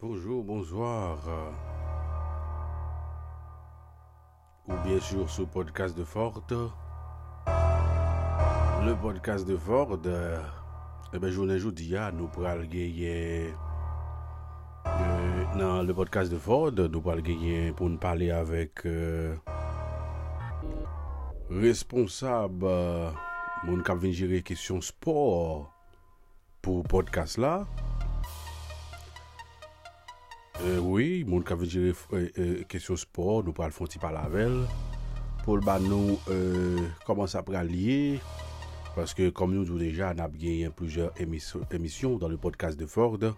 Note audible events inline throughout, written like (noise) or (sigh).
Bonjour, bonsoir. Ou bien sûr le podcast de Ford. Le podcast de Ford. Eh bien, journée ah, nous pourrons Nan le podcast de Ford, nou pal genyen pou nou pale avek euh, responsab euh, moun kap ven jere kesyon sport pou podcast la. Euh, oui, moun kap ven jere euh, kesyon sport, nou pal fonti pal avel. Pol ban nou koman sa pral liye. Paske kom nou djou deja nap genyen plujer emisyon dan le podcast de Ford.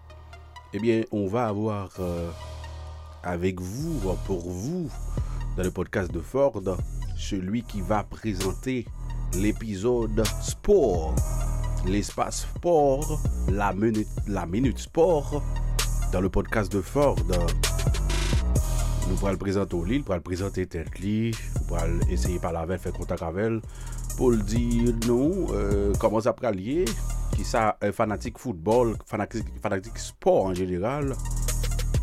Eh bien, on va avoir euh, avec vous, euh, pour vous, dans le podcast de Ford, celui qui va présenter l'épisode sport. L'espace sport, la minute, sport dans le podcast de Ford. Nous pourrons le présenter au lit, nous pourrons le présenter tête li, nous pourrons essayer par la veille, faire contact avec elle, pour le dire non, euh, comment ça peut lier, qui ça, euh, fanatique football, fanatique, fanatique sport en général,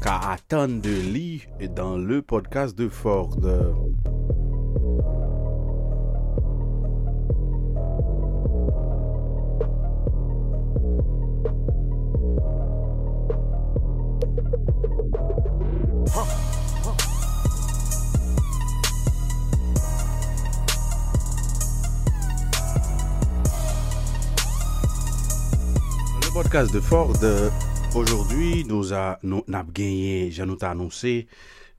qu'à attendre de lit dans le podcast de Ford. podcast de Ford, aujourd'hui nous a nous n'a gagné, j'en nous annoncé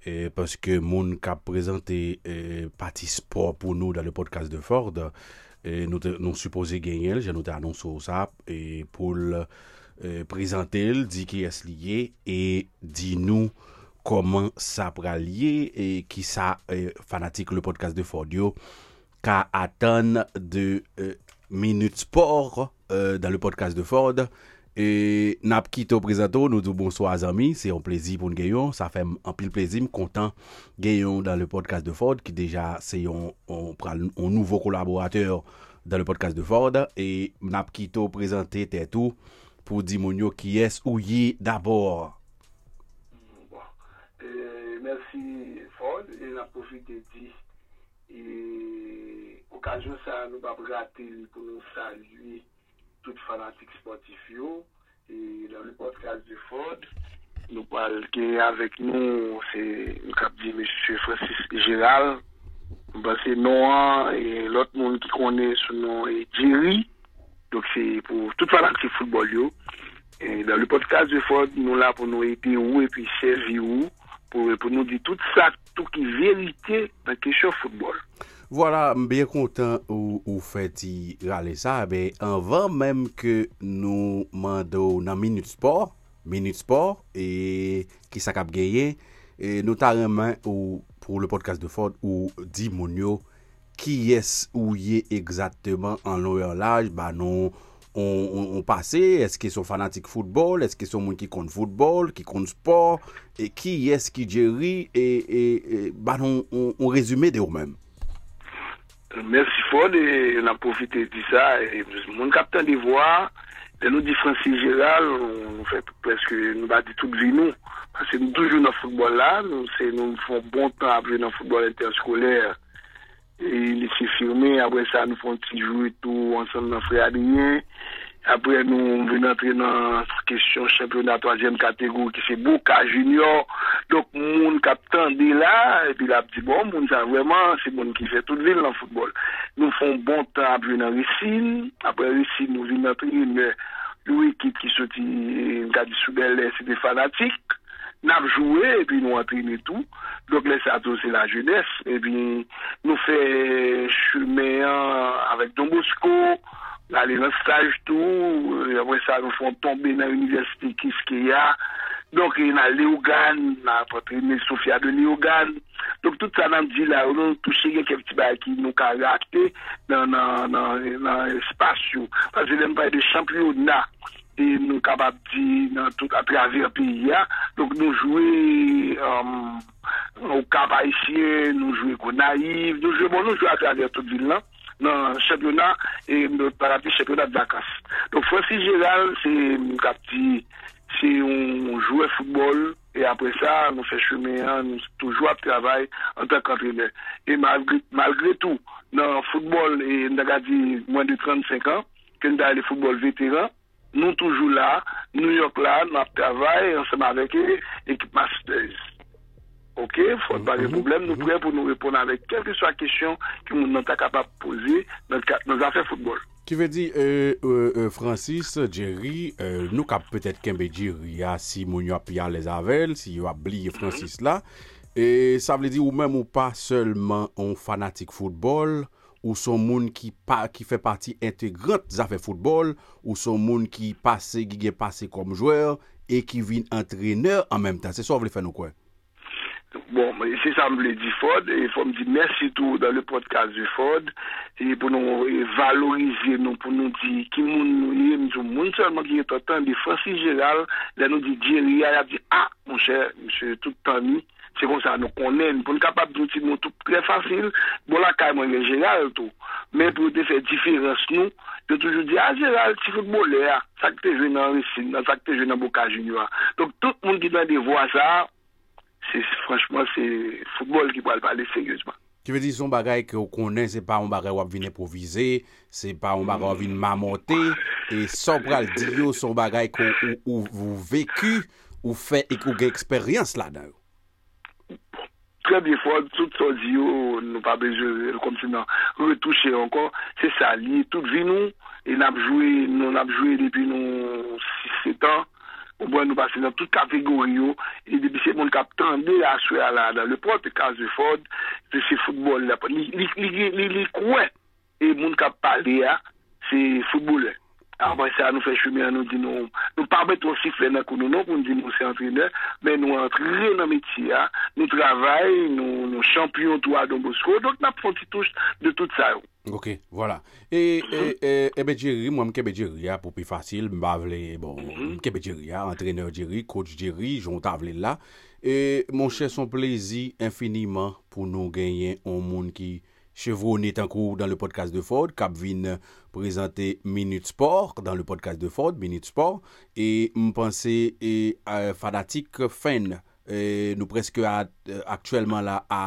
eh, parce que mon cap présenté eh, partie sport pour nous dans le podcast de Ford, eh, nous nous supposé gagner, j'en nous annoncé ça et pour euh, présenter le dit qui est lié et dit nous comment ça pral lié et qui ça euh, fanatique le podcast de Ford yo qu'à attendre de euh, minute sport euh, dans le podcast de Ford. E nap kito prezento, nou dou bonso a zami, se yon plezi pou n geyon, sa fem an pil plezi, m kontan geyon dan le podcast de Ford, ki deja se yon nouvo kolaborateur dan le podcast de Ford, e nap kito prezente te tou pou di moun yo ki es ou ye dabor. Bon, euh, mersi Ford, e nap profite di, e okajou sa nou bab rate li pou nou salye, tout fanatique sportif yo. Et dans le podcast de Ford, nous parlons avec nous, c'est le cap dit M. Francis Gérald. Ben, c'est Noah et l'autre monde qui connaît son nom est Jerry. Donc c'est pour tout fanatique football yo. Et dans le podcast de Ford, nous là pour nous aider ou et puis servir ou pour, pour nous dire tout ça, tout vérité dans la question football. Voilà, mbyen kontan ou, ou feti rale sa, eh be anvan menm ke nou mando nan Minute Sport, Minute Sport, e ki sa kap genye, e, nou ta remen ou pou le podcast de Ford ou di moun yo ki yes ou ye exactement an lor laj, ba nou on, on, on pase, eske son fanatik foutbol, eske son moun ki kont foutbol, ki kont sport, e ki yes ki djeri, e, e, e ba nou on, on rezume de ou menm. Merci Ford et on a profité de ça. Et mon capitaine de voix, de nous dit Francis Gérald, on fait presque, nous va dire toute vie nous. Parce que nous toujours dans le football là, nous, c'est, nous faisons bon temps jouer dans le football interscolaire. Et il s'est firmé, après ça, nous faisons petit jouer tout ensemble dans Frère Adrien. Après, nous venons entrer dans la question championnat troisième catégorie, qui c'est Boca Junior. Donc, mon capitaine est là, et puis a dit, bon, mon ça vraiment, c'est mon qui fait toute ville dans le football. Nous faisons bon temps jouer dans Racine. Après Racine, nous venons entrer une, équipe qui sortit, garde sous c'est des fanatiques. Nous avons joué, et puis nous entraîné tout. Donc, là, ça, c'est la jeunesse. Et puis, nous fait chemin avec Don Bosco, aller dans stage tout, après ça, nous font tomber dans l'université Kiskeya. Donc, il y a Léogan, on a Sophia de Léogan. Donc, tout ça, nous dit là, on a touché quelques petits bails qui nous caractériser dans, dans, l'espace. Parce que, n'aime pas de championnat. et nous capables de dans à travers le pays, Donc nous jouer euh, au Cap Haïtien, nous jouer au Naïf, nous jouer, bon, nous jouer à travers toute ville là dans le championnat et notre paradis championnat de. Donc Francis Gérald, c'est c'est un joueur football et après ça, nous faisons chemin, nous toujours à travail en tant qu'entraîneur. Et malgré, malgré tout, dans le football, et nous avons dit moins de 35 ans, que nous avons le football vétéran, nous toujours là, New York là, nous travaillons ensemble avec l'équipe Masters. Ok, fote bagay problem, nou pouye pou nou repon avèk kelke swa kesyon ki moun nan ta kapap pose nan zafè foutbol. Ki ve di, Francis, Jerry, euh, nou kap petèt kembe Jerry ya si moun yo api an les avèl, si yo abliye Francis la, e sa vle di ou mèm ou pa seulement an fanatik foutbol, ou son moun ki, pa, ki fè parti integrant zafè foutbol, ou son moun ki pase, ki gen pase kom jwèr, e ki vin antrenèr an mèm tan. Se so vle fè nou kwen? Bon, c'est ça me l'a dit Ford, et il faut me dire merci tout dans le podcast du Ford, et pour nous valoriser, nous, pour nous dire qui nous nous moun seulement qui est autant de Francis Gérald, nous dit il a dit, ah, mon cher, monsieur, tout temps c'est comme ça, nous connaissons, pour nous capable de dire tout très facile, bon là, quand même, Gérald, tout. Mais pour te faire différence, nous, de toujours dire, ah, Gérald, tu footballeur, ça que tu joué dans Racine, ça que tu joué dans Boca Junior. Donc, tout le monde qui doit voir ça, franchman, se foutbol ki pou al pale seryosman. Ki ve di son bagay ki ou konen, se pa ou bagay wap vin improvize, se pa ou bagay wap vin mamote, e son pral diyo son bagay ki ou ou veku, ou fe, e ki ou ge eksperyans la dan yo. Trè bie fò, tout son diyo, nou pa bejè, kom si nan, retouche ankon, se sa li, tout vi nou, e nabjoué, nou nabjoué depi nou 6-7 an, ou bon nou pase nan tout kategori yo, e debi se moun kap tande a sou ya la dan le pot, kaz de fod, se se foutbol la, li kwen, e moun kap pale ya, se foutbol la. Après ça nous fait chemin nous dit nous nous pas mettre aussi faire dans nous non pour nous dire nous c'est entraîneur mais nous entrer dans métier nous travaillons nous nous champions toi Don Bosco. Donc n'a pas touche de tout ça. Ok, wala. E, e, ebe Jerry, mwen mkebe Jerry ya pou pi fasil, mbavle, bon, mkebe Jerry ya, antreneur Jerry, coach Jerry, jontavle la. E, mwen chè son plezi infiniman pou nou genyen on moun ki chevrouni tankou dan le podcast de Ford, kap vin prezante Minute Sport, dan le podcast de Ford, Minute Sport, e mpense fanatik fen, nou preske aktuelman la a...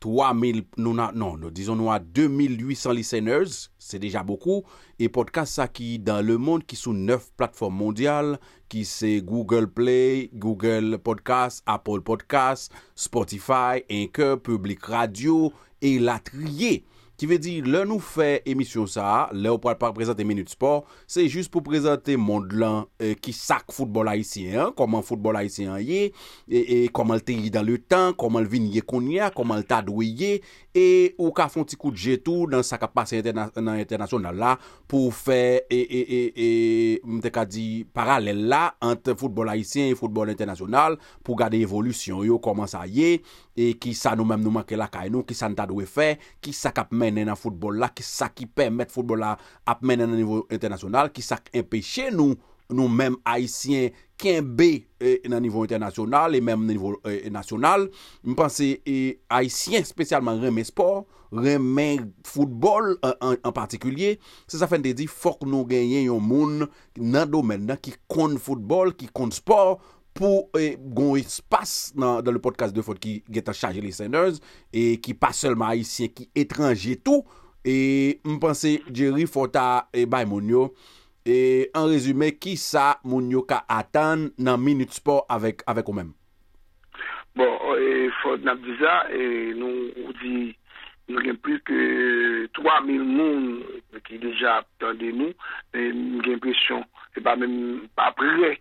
3000, non, non, disons nous à 2800 listeners, c'est déjà beaucoup. Et podcast ça qui dans le monde qui sont neuf plateformes mondiales, qui c'est Google Play, Google Podcast, Apple Podcast, Spotify, Anchor, Public Radio et la trier. Ki ve di, lè nou fè emisyon sa, lè ou pral par prezante Minute Sport, se jist pou prezante mond lan eh, ki sak foutbol haisyen, koman foutbol haisyen ye, e, e, koman l te yi dan le tan, koman l vin ye kon ya, koman l ta dwe ye, e ou ka fon ti kout jetou nan sak ap pase interna, nan internasyonal la, pou fè, e, e, e, e mte ka di, paralel la, ant foutbol haisyen e foutbol internasyonal, pou gade evolusyon yo, koman sa ye, E ki sa nou menm nou manke la kay nou, ki sa nou ta dwe fè, ki sa kap menen nan foutbol la, ki sa ki permette foutbol la ap menen nan nivou internasyonal, ki sa empèche nou, nou mèm haisyen kenbe e, nan nivou internasyonal e mèm nan nivou e, nasyonal. Mpense e, haisyen spesyalman remè sport, remè foutbol en partikulye, se sa fèn de di fok nou genyen yon moun nan domen nan ki kon foutbol, ki kon sport, pou eh, gon espas nan, nan le podcast de fote ki getan chaje les senders, e ki pa selman haisyen, ki etranje tou, e mpense Jerry Fota e bay moun yo, e an rezume ki sa moun yo ka atan nan Minute Sport avek ou men. Bon, e, fote nan biza, e, nou ou di... Nou gen plus ke 3.000 moun ki deja ap tande nou, e nou gen presyon, e pa men pa prè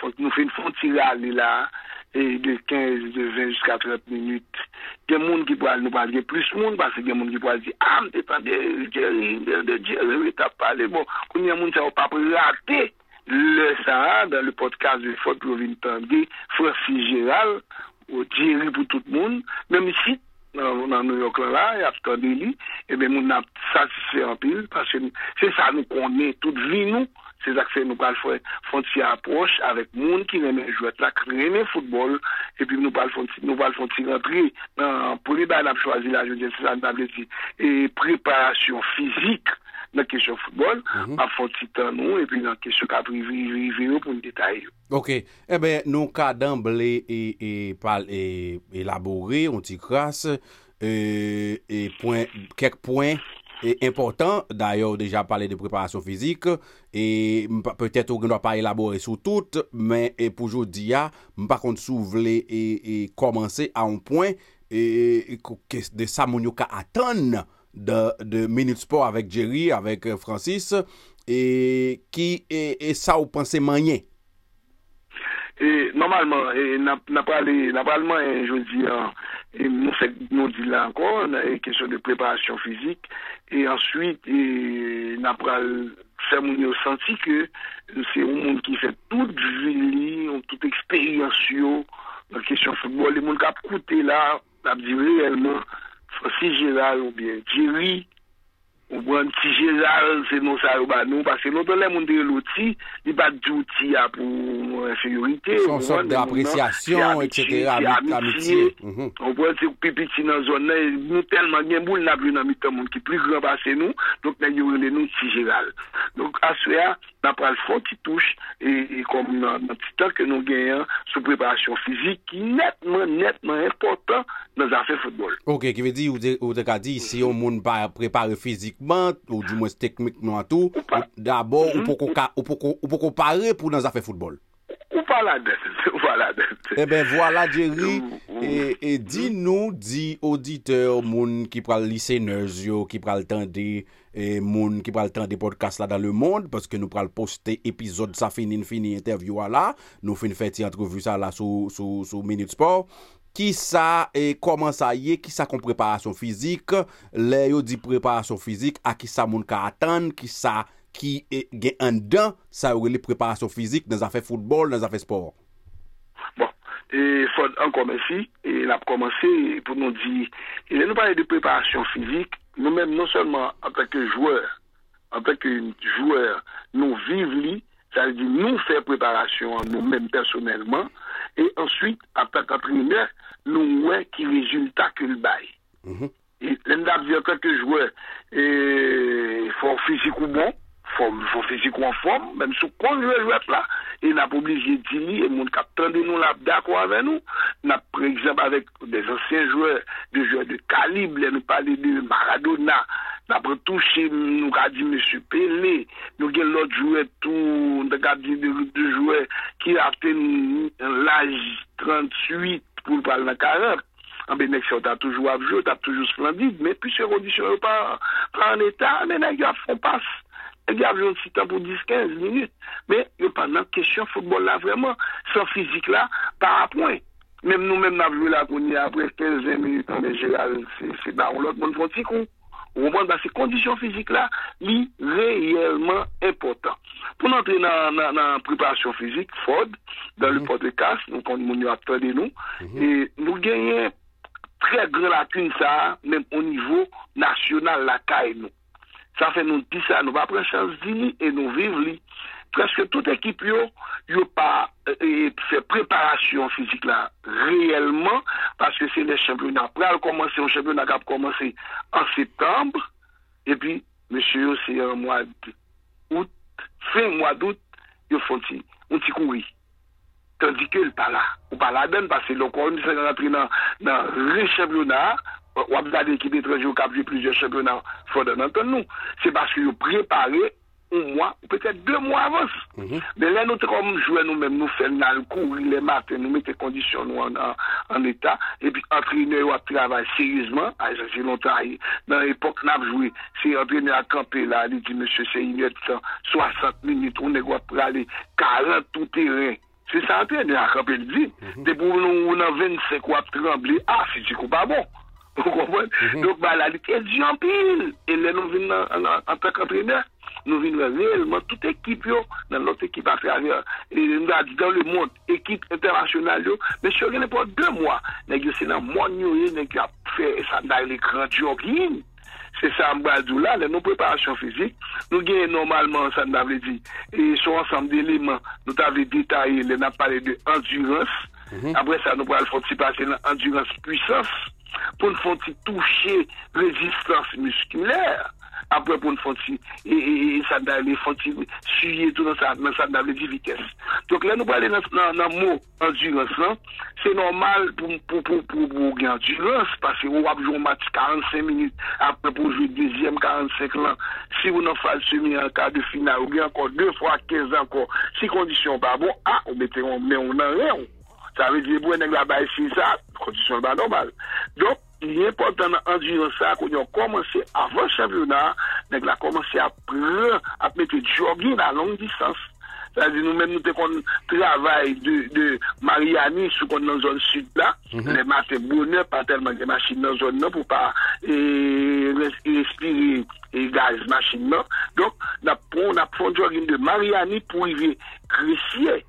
faisons une frontière là, et de 15, de 20 jusqu'à 30 minutes. Il y a des gens qui pourraient nous parler plus monde, parce qu'il y a des gens qui pourraient dire, ah, je dépend de Jerry, de Jerry. Bon, a le ça dans le podcast de Fort Provin Tandé, Francis Gérald, ou Jerry pour tout monde, même ici, dans New York là, il y a tout et bien, on a satisfait en pile, parce que c'est ça nous connaît, toute vie nous, Se zak fe nou pal fon ti aproche avèk moun ki reme jwet la, ki reme foutbol, epi nou pal fon ti rentri. Nan, pou li ba nan chwazi la, joun jen se san nan bleti, e preparasyon fizik nan kesyon foutbol, ap fon ti tan nou, epi nan kesyon ka privi, kaprivi nou pou n detay yo. Ok, ebe eh nou ka damble e pal e, elabore, on ti kras, e kek poen, e important, d'ayor deja pale de preparasyon fizik, e peut-et ou gen do pa elabore sou tout, men pou jodi ya, mpa kont sou vle e komanse a un poin, e de moun yo ka atan de Minute Sport avek Jerry, avek Francis, e ki e sa ou panse manyen? E normalman, normalman, je di, nou se nou di la ankon, e kesyon de preparasyon fizik, e answit, nan pral fè moun yo santi ke se ou moun ki fè tout jili, tout eksperyansyo, nan kesyon foutbol, e moun kap koute la, ap di reyelman, Francis Gérald ou bien Jerry, ou bien Ti Gérald, se nou sa ou ba nou, parce nou ton lè moun de louti, li bat ya pou inferiorite. Son sort de apresyasyon, etc. Amitye, ou bien se pipiti nan zon nan, nou telman gen nan blou nan mitan moun ki pli gran basse nou, donk nan yon lè nou Ti Gérald. Donk aswea, nan pral fon ti touche, e kom nan titan ke nou genyen sou preparasyon fizik, ki netman, netman important nan zafè football. Ok, ki ve di, ou te ka di, si yon moun prepare politikman, ou di mwen teknikman an tou, d'abord, ou mm-hmm. pou kompare pou nan zafè foutbol. Ou pa la det, (laughs) ou pa la det. E eh ben, voilà, Jerry, e di nou, di auditeur, moun ki pral lise nozyo, ki pral tende, moun ki pral tende podcast la dan le monde, paske nou pral poste epizod sa finin fini interview ala, nou fin fè ti entreview sa la sou Minute Sport, ki sa, e koman sa ye, ki sa kon preparasyon fizik, le yo di preparasyon fizik, a ki sa moun ka atan, ki sa ki gen an dan, sa yo li preparasyon fizik, nan zafè foutbol, nan zafè sport. Bon, e fòd an komansi, e la pou komansi, pou nou di, e le nou pale de preparasyon fizik, nou men non seulement an peke joueur, an peke joueur, nou vive li, sa li di nou fè preparasyon, nou men personelman, e answit, an peke primer, nou mwen ki rezultat ke l'bay. E lenda ap di an peke joueur, e fò fizik ou bon, fò fizik ou an fòm, men sou kon jwè jwèp la, e nap oblije di li, e moun kap tende nou la d'akwa avè nou, nap pre-exemple avèk des ansyen jwè, de jwè de kalib, lè nou pale de Maradona, nap retouche nou ka di M. Pelé, nou gen lòt jwè tou, nou ka di de jwè ki apte l'aj 38 pou l'pal nan 40, anbe nek se yo ta toujou apjou, ta toujou splendide, men pi se kondisyon yo pa an etat, men nek yo ap fon pas, nek yo ap joun si tan pou 10-15 minute, men yo pa nan kesyon foutbol la vreman, san fizik la, par apwen, men nou men ap joun la kouni apre 15 minute, anbe jeral, se ba ou lot moun fonti kou, ou moun ba se kondisyon fizik la, li reyelman impotant. Pou nan tre nan preparasyon fizik, fod, dan le podcast, nou kon moun yo ap tade nou, e nou genyen tre gre lakun sa, menm o nivou nasyonal lakay nou. Sa fe nou di sa, nou va pre chans di li, e nou viv li. Preske tout ekip yo, yo pa fe preparasyon fizik la reyelman, paske se le championat pral komanse, ou championat kap komanse an septembre, e pi, monsye yo se yon mwa out, fe mwa dout, yo fonti, un ti koui. Tandi ke l pa la. Ou pa la den, pase lo kon, se yon apri nan re championat, wap zade ekip etreje ou kapje plizye championat, fote nan ton nou. Se baske yo prepare, un mwa, ou petè dè mwa avans. Men lè nou te kom jwè nou mèm nou fè nan kou, lè matè, nou mette kondisyon nou an etat, epi antrenè ou ap travay seryèzman, a jè jè lontan, nan epok nan ap jwè, se antrenè a kampe la, li di mèche se inè 60 minit, ou nè gwa pralè 40 tout terè. Se sa antrenè a kampe li di, te pou nou nan 25 wap tremble, a, si di kou pa bon. Mhm. Donk ba la li ke di an pil. E le nou vin an tak antreneur, nou vin revelman tout ekip yo nan lot ekip a fravya. E nou da di dan le moun, ekip internasyonal yo. Men syo gen e pou 2 mwa, nek yo se nan moun yo ye, nek yo ap fe sanday le kran diyo gin. Se sa mbadou la, le nou preparasyon fizik, nou genye normalman sa nou avle di. E sou ansam de eleman, nou avle detaye, le nan pale de endurance. Mm -hmm. Apre sa nou pral foti pase nan endurance puissance. Pour nous faire toucher résistance musculaire, après pour nous faire et, et, et ça d'aller suyer tout dans ça, dans ça d'aller vitesse. Donc là, nous aller dans, dans, mot endurance, hein. c'est normal pour, pour, pour, pour, pour endurance, parce que vous avez joué un match 45 minutes, après pour jouer deuxième 45 ans, si vous n'en faites semi en quart de finale, ou bien encore deux fois 15 encore, si conditions pas bon, ah, on mettez, on met, on en rien. Ça veut dire, bon, la baisse, ça, conditions pas normales. Donc, il est important d'endurer ça, qu'on a commencé avant le championnat, on a commencé à prendre, à mettre jogging à longue distance. C'est-à-dire, nous-mêmes, nous avons travail de, de Mariani, sous dans la zone sud là, les matins bonheur, pas tellement de machines dans la zone là, pour pas et, respirer et gaz machine là. Donc, on a pris un jogging de Mariani pour arriver Crissier.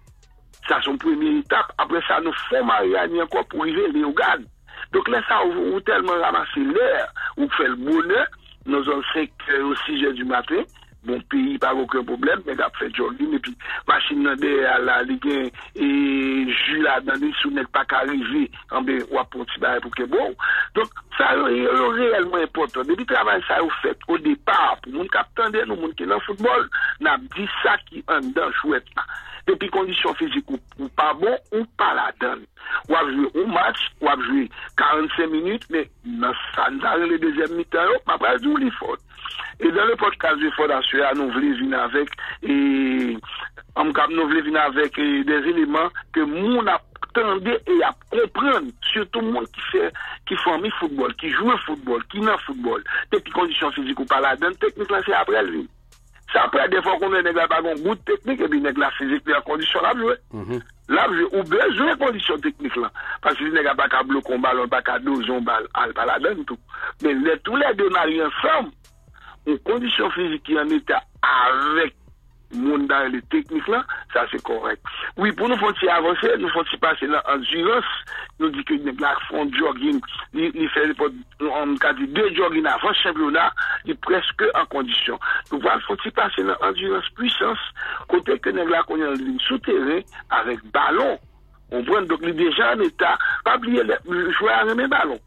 Ça, c'est une première étape. Après ça, nous faisons Mariani encore pour arriver Léogane. Donc là, ça, vous tellement ramasser l'air, vous faites le bonheur, nous avons 5 ou 6 heures du matin, bon pays, pas aucun problème, mais a fait jogging, et puis, machine derrière la ligue, et jus là, dans les sous pas qu'arriver, en ben, à. Donc, ça, c'est réellement important. Depuis le travail, ça, vous fait, au départ, pour capitaine, nous, mon qui est dans le football, n'a dit ça qui en dedans chouette. Depuis conditions physiques ou, pas bon, ou pas la donne. Ou a joué un match, ou a joué 45 minutes, mais dans ça, nous le deuxième mi-temps, ma pas du l'effort. Et dans le podcast de Assuya, nous voulons venir avec, et, nous voulons venir avec des éléments que nous attendait et à comprendre, surtout monde qui fait, qui forme football, qui joue au football, qui n'a football, depuis conditions physiques ou pas la donne, technique là, c'est après lui. C'est après, des fois qu'on est pas un bout de technique, et puis nègre la physique, la condition là, jouer. Là, ou besoin de conditions techniques là. Parce que nègre pas qu'à bloquer un ballon, pas qu'à doser un ballon, pas la donne tout. Mais les, tous les deux marient ensemble, une condition en monde dans les techniques là, ça c'est correct. Oui, pour nous faut-il avancer, nous faut-il passer dans l'endurance, nous dit que les blagues font jogging, ils fait on a dit deux jogging avant championnat, ils presque en condition. Donc voilà, faut-il passer dans l'endurance puissance, côté que les blagues on est en ligne souterrain avec ballon. On voit donc déjà en état, pas oublier jouer avec mes ballons.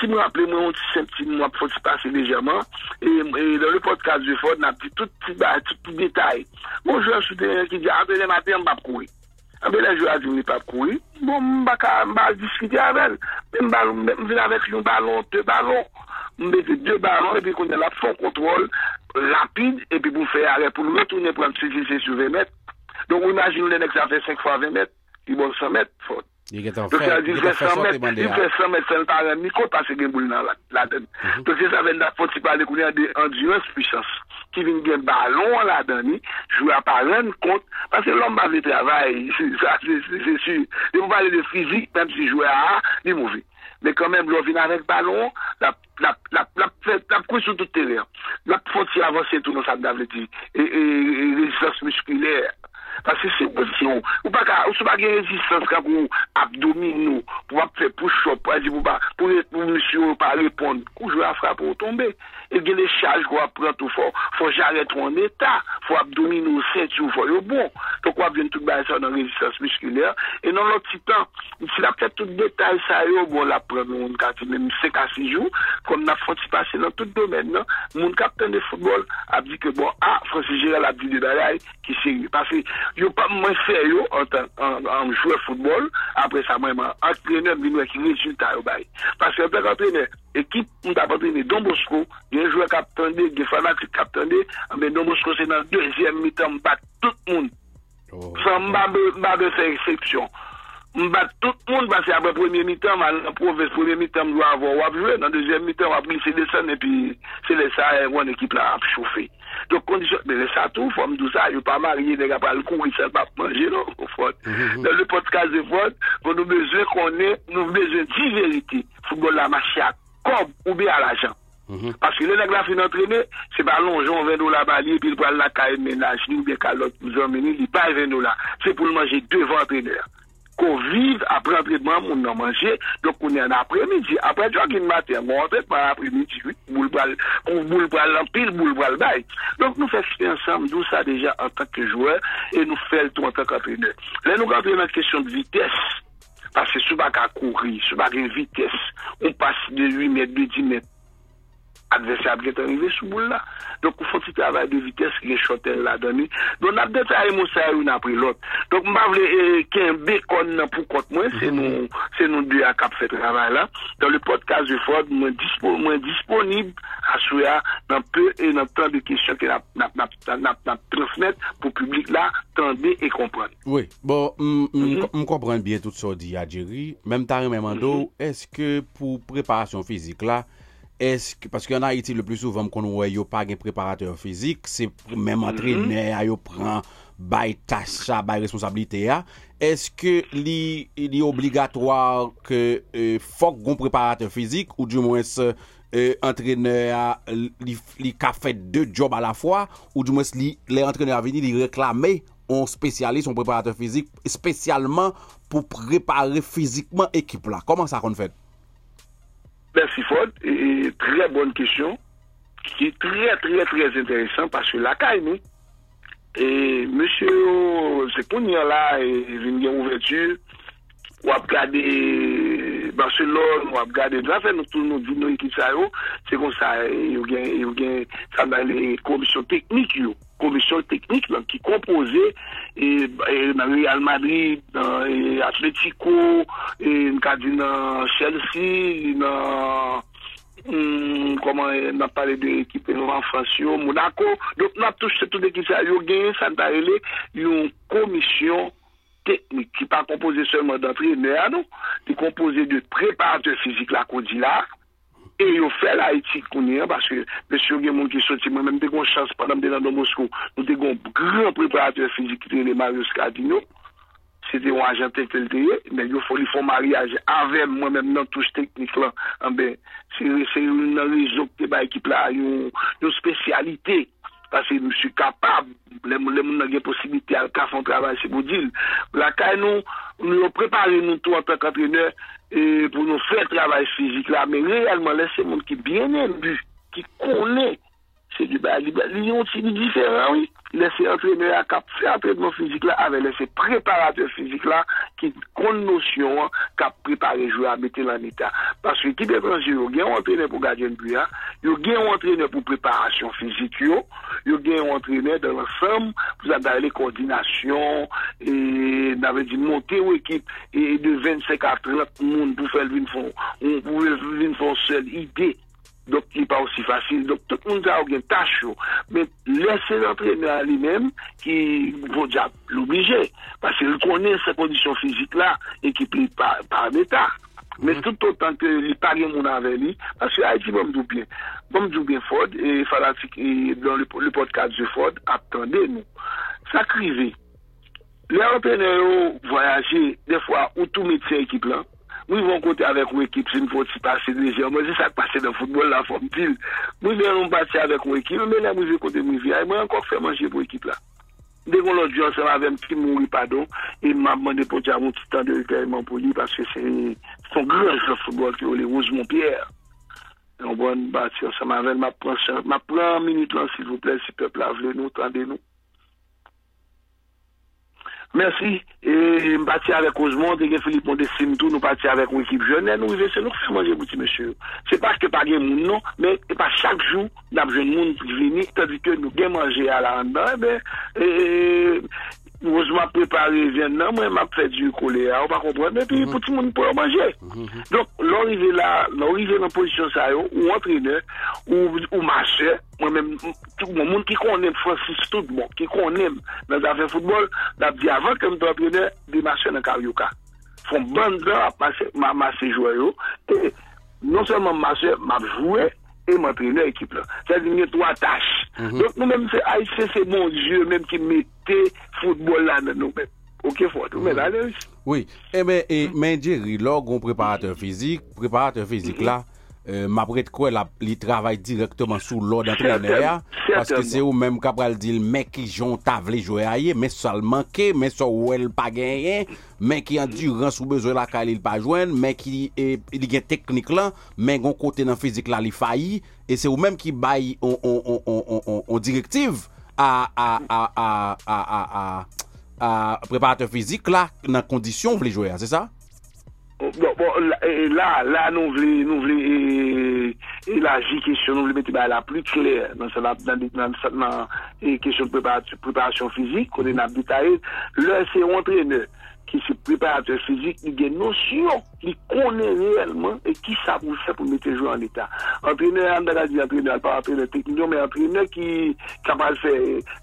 Si vous rappelez, moi, on dit petit mois, faut se passer légèrement. Et, et, dans le podcast du Ford, on a dit tout petit, détail. Mon joueur souterrain qui dit, ah, ben, les matins, on va courir. Ah, ben, les joueurs disent, pas courir. Bon, on va discuter avec elle. Mais on vient avec un ballon, deux ballons. On met deux ballons, et puis qu'on a la fond contrôle, rapide, pour un petit sur 20 mètres. Donc, on imagine mecs, ça fait 5 fois 20 mètres. Ils vont 100 mètres, Ford. Il est en Donc, fait, ça dit il fait est 100 mètres, sorti il fait 100 mètres, c'est pas un micro parce qu'il y a une boule dans la, la donne. Donc, c'est ça, ben, faut il parler qu'on a des endurance puissance. Qui vient gagner ballon la donne, jouer à pas rendre compte, parce que l'homme va faire travail, (laughs) c'est ça, c'est c'est sûr. Et vous parlez de physique, même si jouer à A, il est mauvais. Mais quand même, l'on vient avec ballon, la, sur tout terrain. La avancer tout dans sa et Pase se ou si ou, ou pa ka, ou se pa gen rezistans ka pou abdomino, pou pa fe push-up, pou pa, pou monsyon pa repond, koujou la fra pou tombe. À frappe pour tomber. Et il y a les charges qu'on prend tout fort. Faut j'arrête en état. Faut abdominaux, ceinture, faut yo bon. Donc, on vient tout ça dans résistance musculaire. Et dans l'autre petit temps, si la tout ça yo, bon, la prendre, on quand même 5 à 6 jours, comme n'a faut passer dans tout domaine, non? Mon capitaine de football a dit que bon, ah, Francis Gérald a dit des bagailles qui sérieux. Parce que, yo pas moins sérieux en, tant- en, en joueur football, après ça, moi, entraîneur, venu avec résultat, yo, bail. Parce que, peut entraîneur, équipe, on t'a entraîné Don Bosco, il y a un joueur capitaine, des fanatiques capitaine, mais Don Bosco, c'est dans le deuxième mi-temps, bat tout le monde. Oh. Sans mba de faire exception. Mbat tout le monde parce qu'après premier mi-temps, province, premier mi-temps, doit avoir joué. Dans deuxième mi-temps, wap glisser descendre et puis c'est les ça, une équipe là a chauffé. Donc, condition, mais les ça tout, faut tout ça, il pas marié, les gars pas le courir, ça pas manger, non, au fond. (laughs) Dans le podcast de Ford, qu'on nous besoin qu'on ait, nous besoin de vérité. Football la marché ou bien à l'argent. Parce que le nègre la fin entraîné, c'est pas long, on 20 dollars bali, puis il prend la caille ménage, ou bien calotte, nous emmène, il pas 20 dollars. C'est pour le manger devant entraîneur. qu'on vive après entraînement, mon a mangé, donc on est en après-midi. Après jogging matin, on rentre par après-midi, on boule bral en pile, boule bral bail. Donc nous faisons ensemble, tout ça déjà en tant que joueur, et nous faisons le tout en tant qu'entraîneur. Là, nous avons une question de vitesse. On va courir, si on va une vitesse, on passe de 8 mètres, de 10 mètres. adversab ki tan rive sou boul la. Donk ou foti travay de vites ki gen chotel la dani. Donk nap detay moun sa yon apri lot. Donk mba vle eh, ken bekon nan pou kot mwen, se nou se nou dwe akap fe travay la. Donk le podcast de Ford mwen dispo, disponib aswea nan pe e nan tan de kisyon ki nap transmet pou publik la tende e kompran. Oui, bon, m kompran mhm. bien tout sa di a Djeri. Mem tari mem an do, mhm. eske pou preparasyon fizik la, eske, paske an Haiti le plus souvan kon wè yo pa gen preparateur fizik, se mèm antrenè mhm. a yo pran bay tacha, bay responsabilite ya, eske li, li obligatoir ke euh, fok gon preparateur fizik, ou di mwens euh, antrenè a li, li ka fèt de job a la fwa, ou di mwens li antrenè a vini li reklamè on spesyalist, on preparateur fizik, spesyalman pou prepare fizikman ekip la. Koman sa kon fèt? Merci Ford. Et, très bonne question, qui est très, très, très intéressant parce que la caille, et monsieur, c'est y a là, une ouverture, ou à regarder Barcelone, ou à regarder, là, fait nous nos équipes ça, c'est comme ça, il y a, commissions techniques, yo. Commission technique qui composait et, et Real Madrid, dans et Atletico, et Chelsea, dans hum, comment on a parlé de l'équipe en France, Monaco. Donc, on a touché équipes, il y a ça une commission technique qui pas composée seulement d'entraîneurs, non, qui est composée de préparateurs physiques, là, qu'on et ils fait l'Haïti qu'on est, parce que, monsieur, il y a des qui sorti, moi-même, j'ai une chance pendant que dans Moscou, nous avons un grand préparateur physique qui était Marius Cardino. Il faut faire un mariage avec moi-même dans touche technique là. Ben, c'est une raison que l'équipe là, une, une spécialité. Parce que je suis capable, les gens ont la possibilité à faire un travail, c'est pour dire. La nous, nous préparons nous tout en tant qu'entraîneur et pour nous faire travail physique là, mais réellement, laissez monde qui est bien élu, qui connaît, c'est du il y a aussi différent, oui. Laissez entraîneur à cap faire entraînement physique là, avec laissez préparateur physique là, qui connaît notion, hein, cap préparer joueur à mettre en état. Parce que qui dépend il y a un entraîneur pour garder un but, il y a un entraîneur pour préparation physique, il y a un entraîneur dans l'ensemble, vous avez les coordinations, et n'avez dit monter une équipe, de 25 à 30 personnes pour faire une pour seule idée. Donc, il n'est pas aussi facile. Donc, tout le monde a une tâche. Mais laissez l'entraîneur lui-même qui va déjà l'obliger. Parce qu'il connaît ses conditions physiques-là et qui plie par, par l'État. Mais tout autant que il parle mon avec lui, parce que Haïti va me dire bien. Va me dire bien Ford, et fanatique, et dans le, le podcast de Ford, attendez-nous. Ça crivé. Les entraîneurs voyager, des fois, ou tout médecin équipe là, nous vont compter avec une équipe, c'est une fois qui passe déjà. Moi, c'est ça qui passe dans le football, la forme pile. Nous allons passer avec une équipe, mais là, nous allons compter une vie. Moi, encore faire manger pour l'équipe là. Dès qu'on l'a dit, on s'en avait un petit mourir, pardon, et m'a demandé pour un petit de recueillement pour lui, parce que c'est son grand jeu de football qui est le Rosemont Pierre. On va bâtir, ça m'avait, ma prend minute là, s'il vous plaît, si peuple a voulu nous, tendez-nous. Merci. Et parti avec Ousmond, et Philippe Mondessim, tout, nous partis avec une équipe jeune, nous c'est nous qui manger monsieur. C'est parce que pas de monde, non, mais pas chaque jour, nous avons jeune monde qui vient, tandis que nous avons mangé à la dedans, ben, moi, je m'ai préparé, viens là, moi, m'a fait du collet, on va comprendre, et puis, pour tout le monde pour manger. Donc, l'arrivée là, l'arrivée dans position ça, ou entraîneur, ou, ou marcheur, moi-même, tout le monde qui connaît Francis tout le monde, qui connaît dans l'affaire football, l'a dit avant que je entraîneur, des marcheurs dans Carioca. Font bande là, m'a massé joueur, et non seulement marcheur, m'a joué, et m'entraîner l'équipe là. C'est-à-dire qu'il y a trois tâches. Donc nous-mêmes, c'est AIC, c'est mon Dieu même qui mettait football là dans nous-mêmes. Ok, faut tout mettre à l'aise. Oui. Eh bien, et, mais Jerry, là, on préparateur physique, préparateur physique là, euh, mapret kwe la, li travay direktman sou lò d'entrenè ya, paske se ou mèm kapral dil, mèk ki jon tavle jwè a ye, mèk sol manke, mèk sol wèl pa genyen, mèk ki an duran sou bezwe la ka li pa jwen, mèk ki e, li gen teknik lan, mèk gon kote nan fizik la li fayi, e se ou mèm ki bayi on, on, on, on direktiv a a a a a a a a preparateur fizik la nan kondisyon vle jwè a, se sa? Bon, bon, la, e, la, la nou vle, nou vle, e, e la ji kesyon, nou vle mette ba la kler nan sa la, nan, nan, nan, nan e kesyon preparasyon, preparasyon fizik, konen ap detaye, le se antreneur ki se preparateur fizik, li gen nosyon, li konen reelman, e ki sa pou fè pou mette jou an etat? Antreneur, an daga di antreneur, pa antreneur teknik, men antreneur ki kapal fè,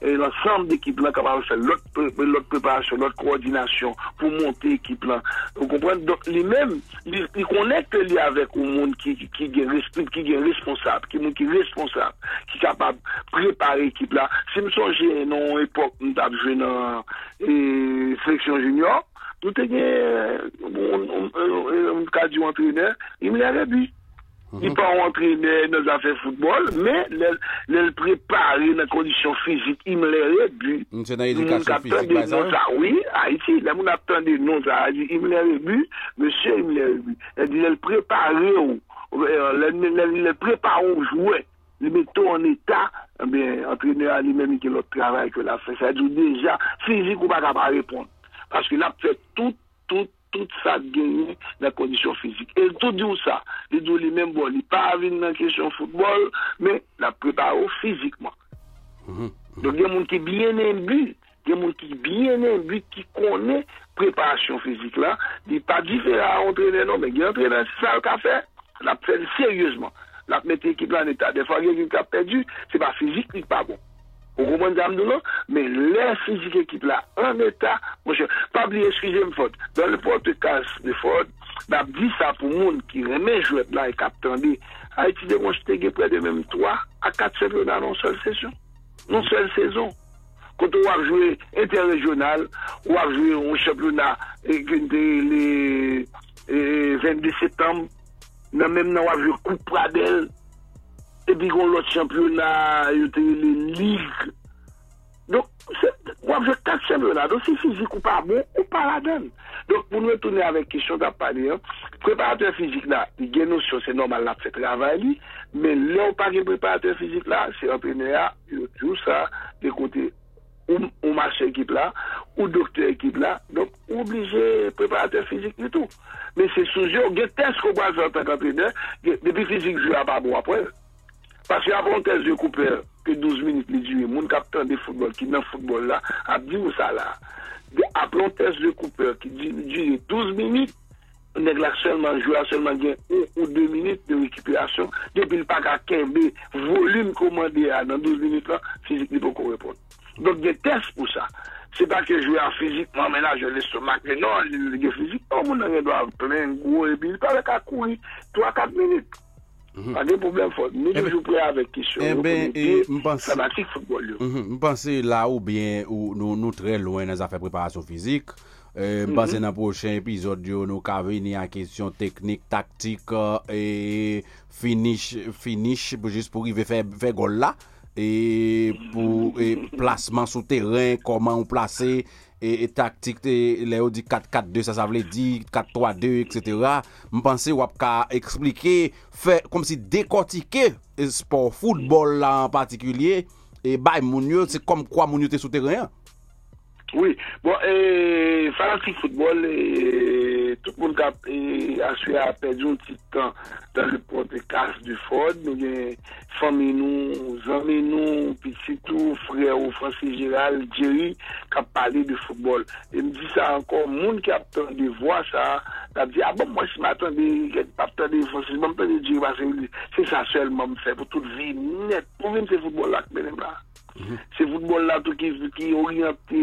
e, l'ensemble d'équipe kapal fè l'autre pre- l'autre préparation, l'autre coordination pou monter équipe lan. Vous comprenez? Donc, li même, li, li connecte li avec ou monde qui, qui, qui qui gen responsable, qui qui responsable, qui capable préparer équipe là. Si me songe non époque, nous tap joué dans eh, sélection junior, nous te gen, on ka di entraîneur, il me l'avait bu. Il pas entraîneur dans les affaires football, mais le préparer dans conditions physiques, il me l'avait bu. Se nan Moun edukasyon kap fizik tande ba sa? non sa, oui, Haïti, la moun ap tande non sa, a di, im lè rebu, monsieur, im lè rebu. El di, lè prepare ou, lè lè- lè prepare ou jouè, lè metto en état, eh bien, entraîneur li mèm ki l'autre travail que la fè. Sa di, déjà, fizik ou pa kapab répondre. Parce que l'a fait tout, tout, tout sa genye nan kondisyon fizik. El tout di ou sa, li di ou li mèm bon, li pa avin nan kesyon football, men la prepare ou fizikman. Donc, gen moun ki bien imbu, gen moun ki bien imbu, ki konen preparasyon fizik la, di pa diferent entraîneur non, men gen entraîneur si sa l ka fè, la fè sérieusement. La mette ekip la en état. Des fois, gen ki ka perdu, se pa fizik li pa bon. Dam nou non? Men lè fizik ekip la en état, mon chè, pa bli eskize m fote. Dans le podcast de fote, nap di sa pou moun ki remè jouet la e kap tande, a eti de moun chete gen prè de mèm 3 a 4 championnat non seul session. Non seul saison. Quand on va jouer interrégional, on va jouer un championnat et les, les 22 septembre, même on va jouer Coupe Pradel, et puis on l'autre championnat, il y a les ligues. Donc, on va jouer quatre championnats. Donc, si physique ou pas bon, ou pas la donne. Donc, pour nous retourner avec question parler, hein, préparateur physique là, il y a une notion, c'est normal, là, fait travail, mais là, ou pas de préparateur physique là, c'est entraîneur, il y a tout ça, des côtés, ou, ou marché équipe là, ou docteur équipe là, donc, obligé préparateur physique du tout. Mais c'est sous jeu, il y a test qu'on va faire en tant qu'entraîneur, depuis physique, je vais pas bon Paske avon tez yo koupe ke 12 minute li diwe, moun kapten de foutbol ki nan foutbol la, ap di ou sa la. De apron tez yo koupe ki diwe 12 minute, neg lak selman jwa, selman gen 1 ou 2 minute de wikipirasyon, depil pa ka kembe, volume komande a nan 12 minute la, fizik li pou kon repon. Donk de tez pou sa. Se pa ke jwe a fizik, mwen mena je lè somak, non, lè fizik, an moun nan gen do a plen, gwo, e bil, pa lè ka koui, 3-4 minute. Mhm. Pa gen problem fote. Ni toujou pre avèk kisyon. Eh ben, mpense... Eh eh, Fanatik football yo. Mhm, mpense la ou bien, nou tre louen nan zafè preparasyon fizik. Mpense euh, nan mhm. pochen epizod yo nou kave ni an kesyon teknik, taktik, e euh, finish, finish, pou jist pou rive fè gol la. e pou e plasman sou teren, koman ou plase, e, e taktik te le ou di 4-4-2, sa sa vle di 4-3-2, etc. Mpense wap ka eksplike, fe kom si dekotike e, sport football la an patikulye, e bay moun yo, se kom kwa moun yo te sou teren an. Oui, bon, et fanatique football, et tout le monde a, et, a, su- a perdu un petit temps dans le podcast du Ford. Nous avons famille nous, amis nous, petit tout, frère ou Francis Gérald, Jerry, qui a parlé de football. Et me dit ça encore, monde qui a entendu voir ça, a dit, ah bon, moi, je m'attendais, je pas entendu Francis, je m'attendais Jerry, parce que c'est ça seulement me fait pour toute vie net. Même là. Se football la tout ki, oryante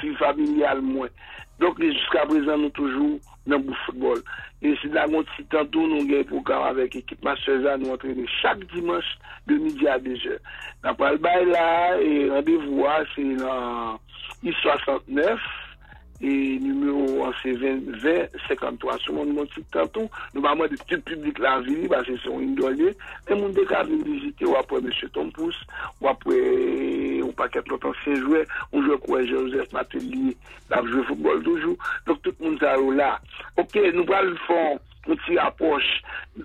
fi familial mwen. Donk jiska prezant nou toujou nan bou football. E si la moun ti tantou nou gen program avek ekip Maseza nou antrene chak dimanche de midi a 2 heures. Nan pral bay la, e randevou a, se nan I69, et numéro c'est 20, 20 53 sur mon petit tantôt nous va moi de tout public la ville parce que c'est un indolé et mon venir visiter ou après monsieur Tom Pousse ou après ou paquet l'autre ancien joueur on joue quoi Joseph Matelier la jouer football toujours donc tout le monde ça là OK nous va le faire un petit approche.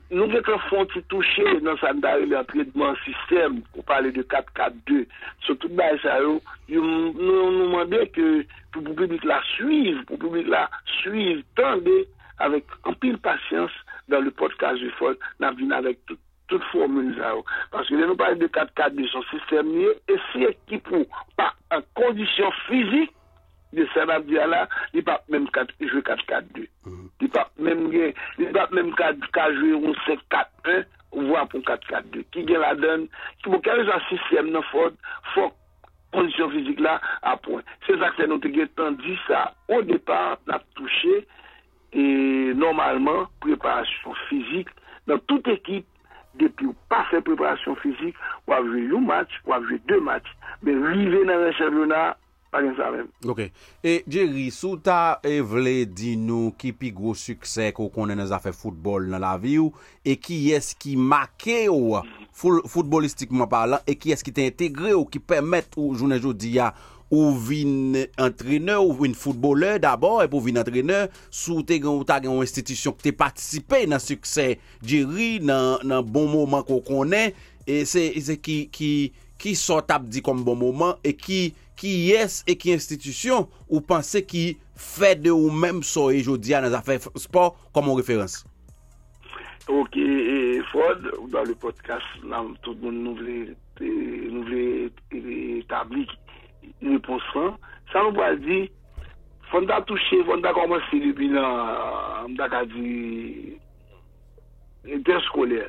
Nous voulons que font petit toucher dans sa l'entraînement système, pour parler de 4-4-2. Surtout dans ça, nous nous demandons que pour le public la suivre, pour le public la suivre, tendez avec un pile patience dans le podcast du FOD, nous venons avec tout toute formule. Parce que nous parlons de 4-4-2, son système et si équipe pas en condition physique, de Sadab Diala, li pap menm jwe 4-4-2. Li pap menm gen, li pap menm ka jwe 11-4-1, vwa pou 4-4-2. Ki gen la den, ki pou kare jan sistem nan fod, fok kondisyon fizik la apwen. Se zakse nou te gen tan di sa, ou depan la touche, e normalman, preparasyon fizik, nan tout ekip, depi ou pa fe preparasyon fizik, wav jwe yon match, wav jwe 2 match, men rive nan rechevyon la, pa sa men. Ok. E Jerry, sou ta e vle di nou ki pi gwo suksè ko konen nan zafè foutbol nan la vi ou, e ki es ki make ou foutbolistikman parlant, e ki es ki te integre ou ki permèt ou jounen jodi ya ou vin entreneur, ou vin foutboleur d'abord, e pou vin entreneur, sou te gen ou ta gen ou institisyon ki te patisipe nan suksè Jerry, nan, nan bon mouman ko konen, e se, e se ki, ki, ki sot ap di kom bon mouman, e ki ki yes e ki institisyon ou panse ki fè de ou mèm soye jodi an zafè sport komon referans? Ok, e Ford, ou dan le podcast nan tout moun nou vle e, e, etabli reponsan, sa nou wale di fonda touche, fonda koman se li bilan mda ka di interskole.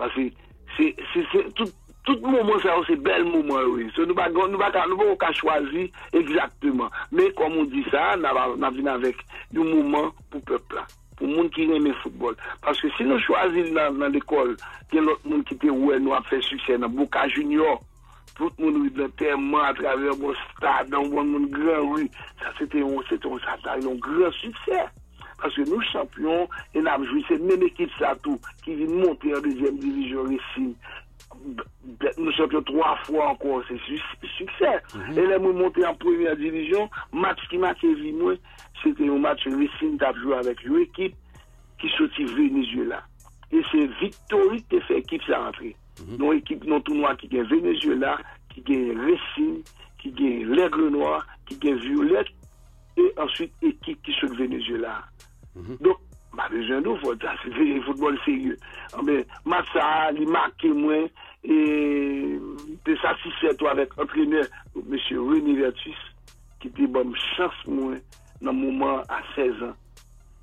Pase, se tout Tout sa ou se bel mouman ou. Se nou ba ou ka chwazi Exactement. Me kon moun di sa Na vin avèk yon mouman Pou pepla. Pou moun ki reme foutbol. Paske si nou chwazi nan l'ekol Gen lot moun ki te ouè Nou ap fè suksè nan Boka Junior Tout moun ou yon terman A travè bon stad Nan moun moun gran ou. Sa se te yon Yon gran suksè. Paske nou champion En ap jwi se men ekip sa tou Ki vin monte yon deuxième division Racing nou champion 3 fwa ankon, se suksè. E lè mwen monte an premier division, match match evi mwen, se te yon match Racing tap jou avèk yon ekip ki soti Venezuela. E se victori te fe ekip sa rentre. Non ekip non tou noa ki gen Venezuela, ki gen Racing, ki gen L'Aigle Noir, ki gen Violette, e answit ekip ki soti Venezuela. Donk, ba de jen nou fote, se fe football serye. Matsa li marke mwen, e E, te satisfè to avèk antrenè M. René Vertus ki te bom chans mwen nan mouman a 16 an.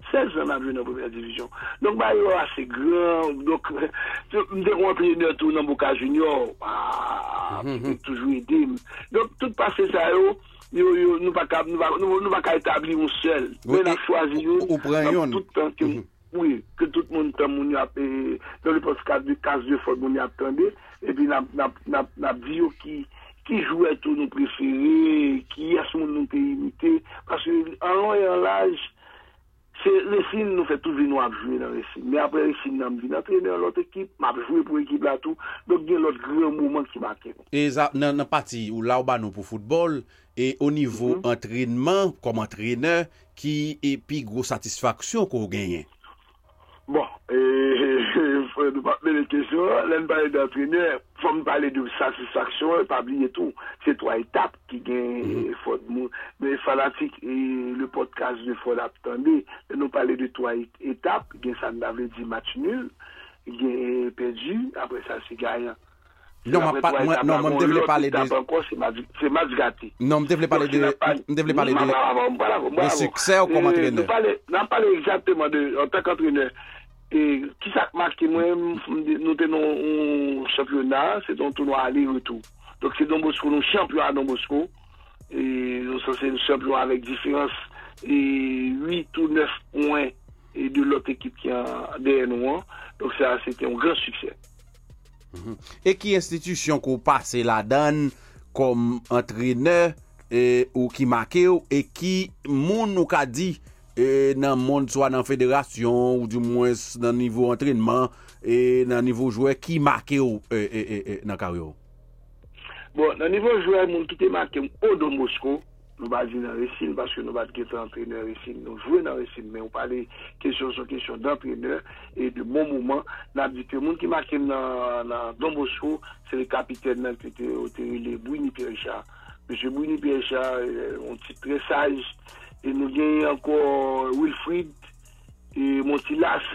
16 an avè nan premier division. Donk ba yo asè gran, donk mdè kon antrenè tou nan Boka Junior, ah, mm -hmm. toujou idèm. Donk tout pasè sa yo, nou va ka etabli moun sel. Mwen a chwazi yo, nan tout tan ki mou. Oui, ke tout moun tan moun ap, nan le poskat de kaz de fon moun ap tande, epi nap diyo ki, ki jou eto nou preferi, ki yas moun nou te imite, paske an an e an laj, se resin nou fe touvi nou ap jwe nan resin, me apre resin nan mvi, nan trene an lot ekip, map jwe pou ekip la tou, dok gen lot gren mouman ki bake. E nan pati ou la ou ba nou pou foutbol, e o nivou entrenman, kom entreneur, ki epi gro satisfaksyon ko genyen. E, e, e, nou pa mè lè kèsyon, lè n'pale d'entrènyè, fò m'pale de satisfaksyon, pa bliye tou, se to a etap ki gen mhm. fòd moun. men fanatik, le podcast de fòd ap tande, lè nou pale de to a etap, gen san n'avè di match nul, gen perdi, apre sa si gayan. Non, mwen devle pale de... Se match gati. Non, mwen devle pale de... Mwen devle pale de... De suksè ou kom antrenè? Nan pale exactement de... En tak antrenè, E ki kisak makte mwen nou te nou championat, se ton nou ale retou. Dok se Don Bosco nou championat Don Bosco, e nou sa se nou championat avek diferans e 8 ou 9 poin e de lot ekip ki an DN1. Dok sa se te yon gran suksè. E ki institisyon kou pase la dan kom antreneur ou ki make ou e ki moun nou ka di e nan moun swa nan federasyon ou di mwen nan nivou entrenman e nan nivou jwè ki make ou e, e, e, e, nan karyo? Bon, nan nivou jwè moun tout e make ou do Mosko nou ba di nan resin, baske nou ba di ki te resin, nou jwè nan resin, men ou pale kesyon son kesyon d'entreneur e de bon mouman, nan di ke moun ki make nan, nan Don Mosko se le kapiten nan ki te otere le Bouini Pierre Richard Mese Bouini Pierre Richard, euh, on ti tre saj e nou genye ankon Wilfried, e Montilas,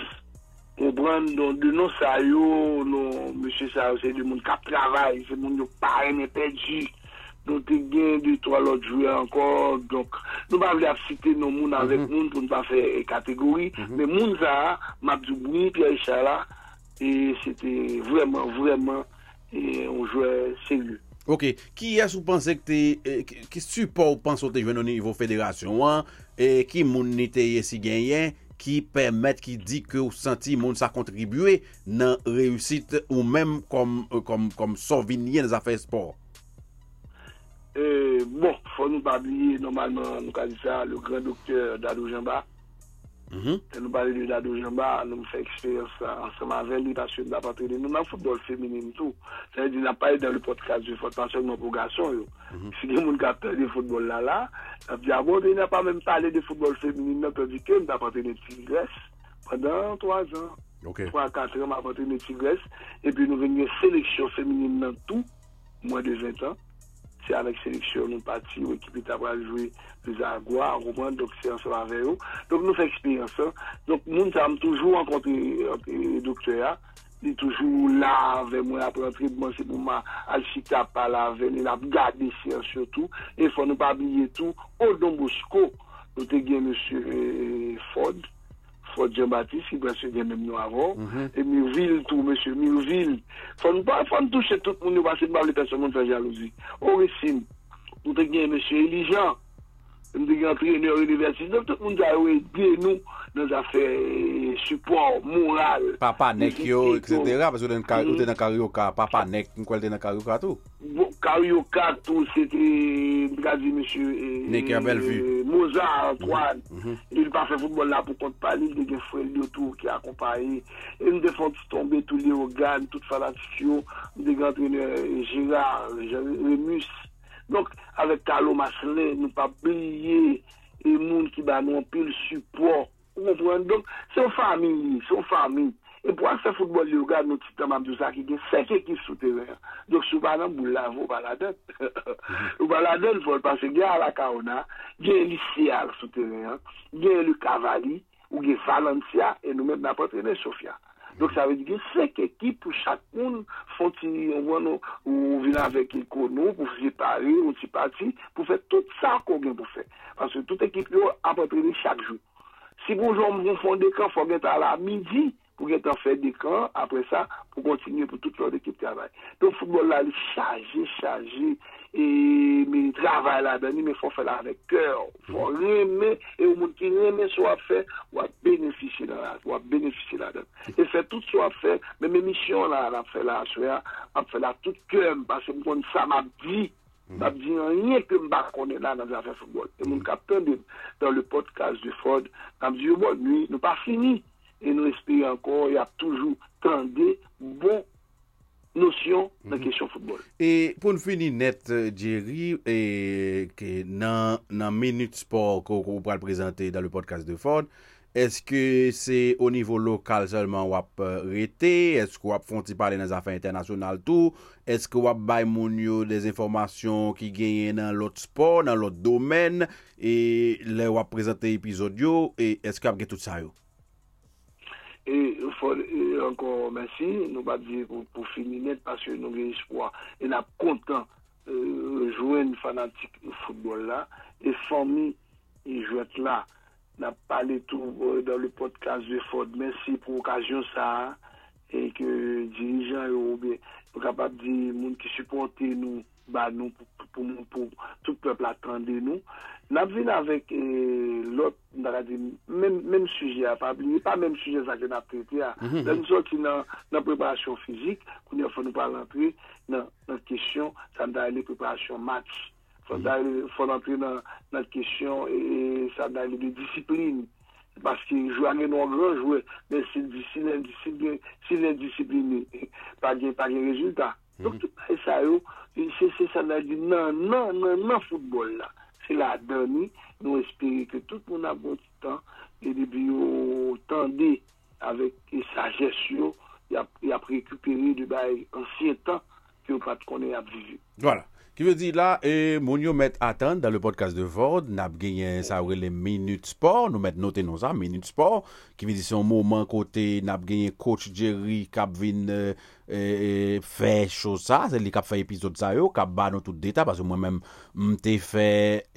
moun bran de nou sa yo, nou M. sa yo, se de moun kap travay, se moun yo pare ne pedji, nou te gen de to alot jwe ankon, nou ba vle ap site nou moun avek moun pou nou pa fe kategori, men moun sa, Mabdou Bouni, Pierre Chala, e se te vweman, vweman, e on jwe selu. Ok, ki yas ou panse ki te, ki support panse ou te jwen nou nivou federasyon an, e ki moun ni te yesi genyen, ki permette ki di ke ou santi moun sa kontribue nan reyusit ou menm kom, kom, kom sovinye nan zafè sport? Euh, bon, fò nou pa bliye, normalman nou ka di sa, le gran doktèr Dado Jamba, Nou pale de Dado Jamba, nou fè eksperyans anseman ven li pasyon da patrene. Nou nan foutbol feminin tout. Sè di nan pale dan le podcast de pasyon yo. Si gen moun de foutbol la la, ap di a bon, de nan pa mèm pale de foutbol feminin nan pe di kem da patrene Tigres padan 3 an. 3-4 an da patrene Tigres. E pi nou venye seleksyon feminin nan tout, mwen de 20 an. se avek seleksyon nou pati ou ekipi tabra jwe le Zagwa, Rouman, dok se ansev aveyo. Dok nou fe eksperyansan. Dok moun sa am toujou an ankontre doktora, li toujou la ave mwen apre rentre, mwen se pouman al chita pa la ave, li la gade si ansev tou, e fon nou pa abliye tou, O don Bosco, nou te gen monsie euh, Ford, Fort Jean-Baptiste, ki brase gen men nou avon, mhm. e Mirville tou, monsye, Mirville. Fon touche tout moun nou basen, ba le person moun fè jalouzi. Oresim, nou te gen monsye Elijan, te gen antreneur universite, tout moun jalousi gen nou zafè support moral. Papa nek yo, etc. Pasou den karyoka, papa nek, mwen kwen den karyoka tou? Karyoka tou, se te gazi M. Neker Belvu. Mozart, Antoine. Il pa fè football la pou kont pali, de gen fwèl yo tou ki akompaye. E nou defon ti tombe tout li organ, tout fanatikyo, de gen Gérard, Remus. Donk, avek talo masle, nou pa bliye e moun ki ba nou anpil support. Donk, son fami, son fami. E pou an se foutbol li ou gade nou titan Mamdouza ki gen seke ki soute ver. Dok sou banan bou la vou baladen. Ou baladen pou l pase gen Alakaona, gen Lissial soute ver, gen Lukavali, ou gen Valentia, e nou men napotre gen Sofia. Donk sa ve di gen sek ekip pou chakoun Fonti ou vina vek ekonou Pou fji pari ou ti pati Pou fe tout sa kon gen pou fe Panse tout ekip yo apotrene chak jou Si bonjou moun fon dekan, fò gen ta la midi pou gen ta fè dekan, apre sa pou kontinye pou tout lò dekip travay. Don foutbol la li chaje, chaje, e mi travay la dani, mi fò fè la vek kèr, fò remè, e ou moun ki remè sou ap fè, wap benefisi la, wap benefisi la dani. E fè tout sou ap fè, men mè misyon la, ap fè la, ap fè la tout kèm, pasè moun kon sa map di, Mab di nan nye ke mba konen la nan zafè foutbol. E moun kapten dan le podcast de Ford, mab di yo bon, nou pa fini. e nou espere ankor, y ap toujou tende bon nosyon nan kesyon mhm. foutbol. E pou nou fini net, euh, Djeri, nan Minute Sport kou pral prezante dan le podcast de Ford, eske se o nivou lokal selman wap rete, eske wap fonti pale nan zafen internasyonal tou, eske wap bay moun yo des informasyon ki genye nan lot sport, nan lot domen, e le wap prezante epizod yo, eske wap gen tout sa yo? E ankon mersi, nou ba di pou fininet paske nou gen ispwa. E nap kontan jwen fanatik foutbol la. E fami jwet la. Nap pale tou dan le podcast de Ford. Mersi pou okasyon sa. E ke dirijan yo, pou kapap di moun ki supporte nou. Nous, bah, nous pour, pour, pour, tout le peuple attendait nous. N'a vu avec euh, l'autre, même, même sujet, pas pas même sujet ça que nous avons traité. Mm -hmm. Nous sommes dans la préparation physique, nous faut nous pas rentrer dans la question, ça nous a préparation match antre nan kesyon nan de disiplin. Paske jou ane nou an gran jouè, men si pa gen rezultat. Donk mhm. tout pa e sa yo, se se sa la di nan nan nan nan foutbol la. Se la dani, nou espere ke tout moun abon ti tan, e li biyo tande avek e sa jesyo, ya prekupere di bay ansyen tan ki yo pat konen ap vivi. Voilà. Ki ve di la, e moun yo met atan dan le podcast de Vord, nap genyen sa oure le Minute Sport, nou met noten nou sa, Minute Sport, ki ve di son mouman kote nap genyen Coach Jerry Kapvin, e, euh, E, e, fè chou sa, se li kap fè epizod sa yo, kap ba nou tout deta, pasou mwen mèm mte fè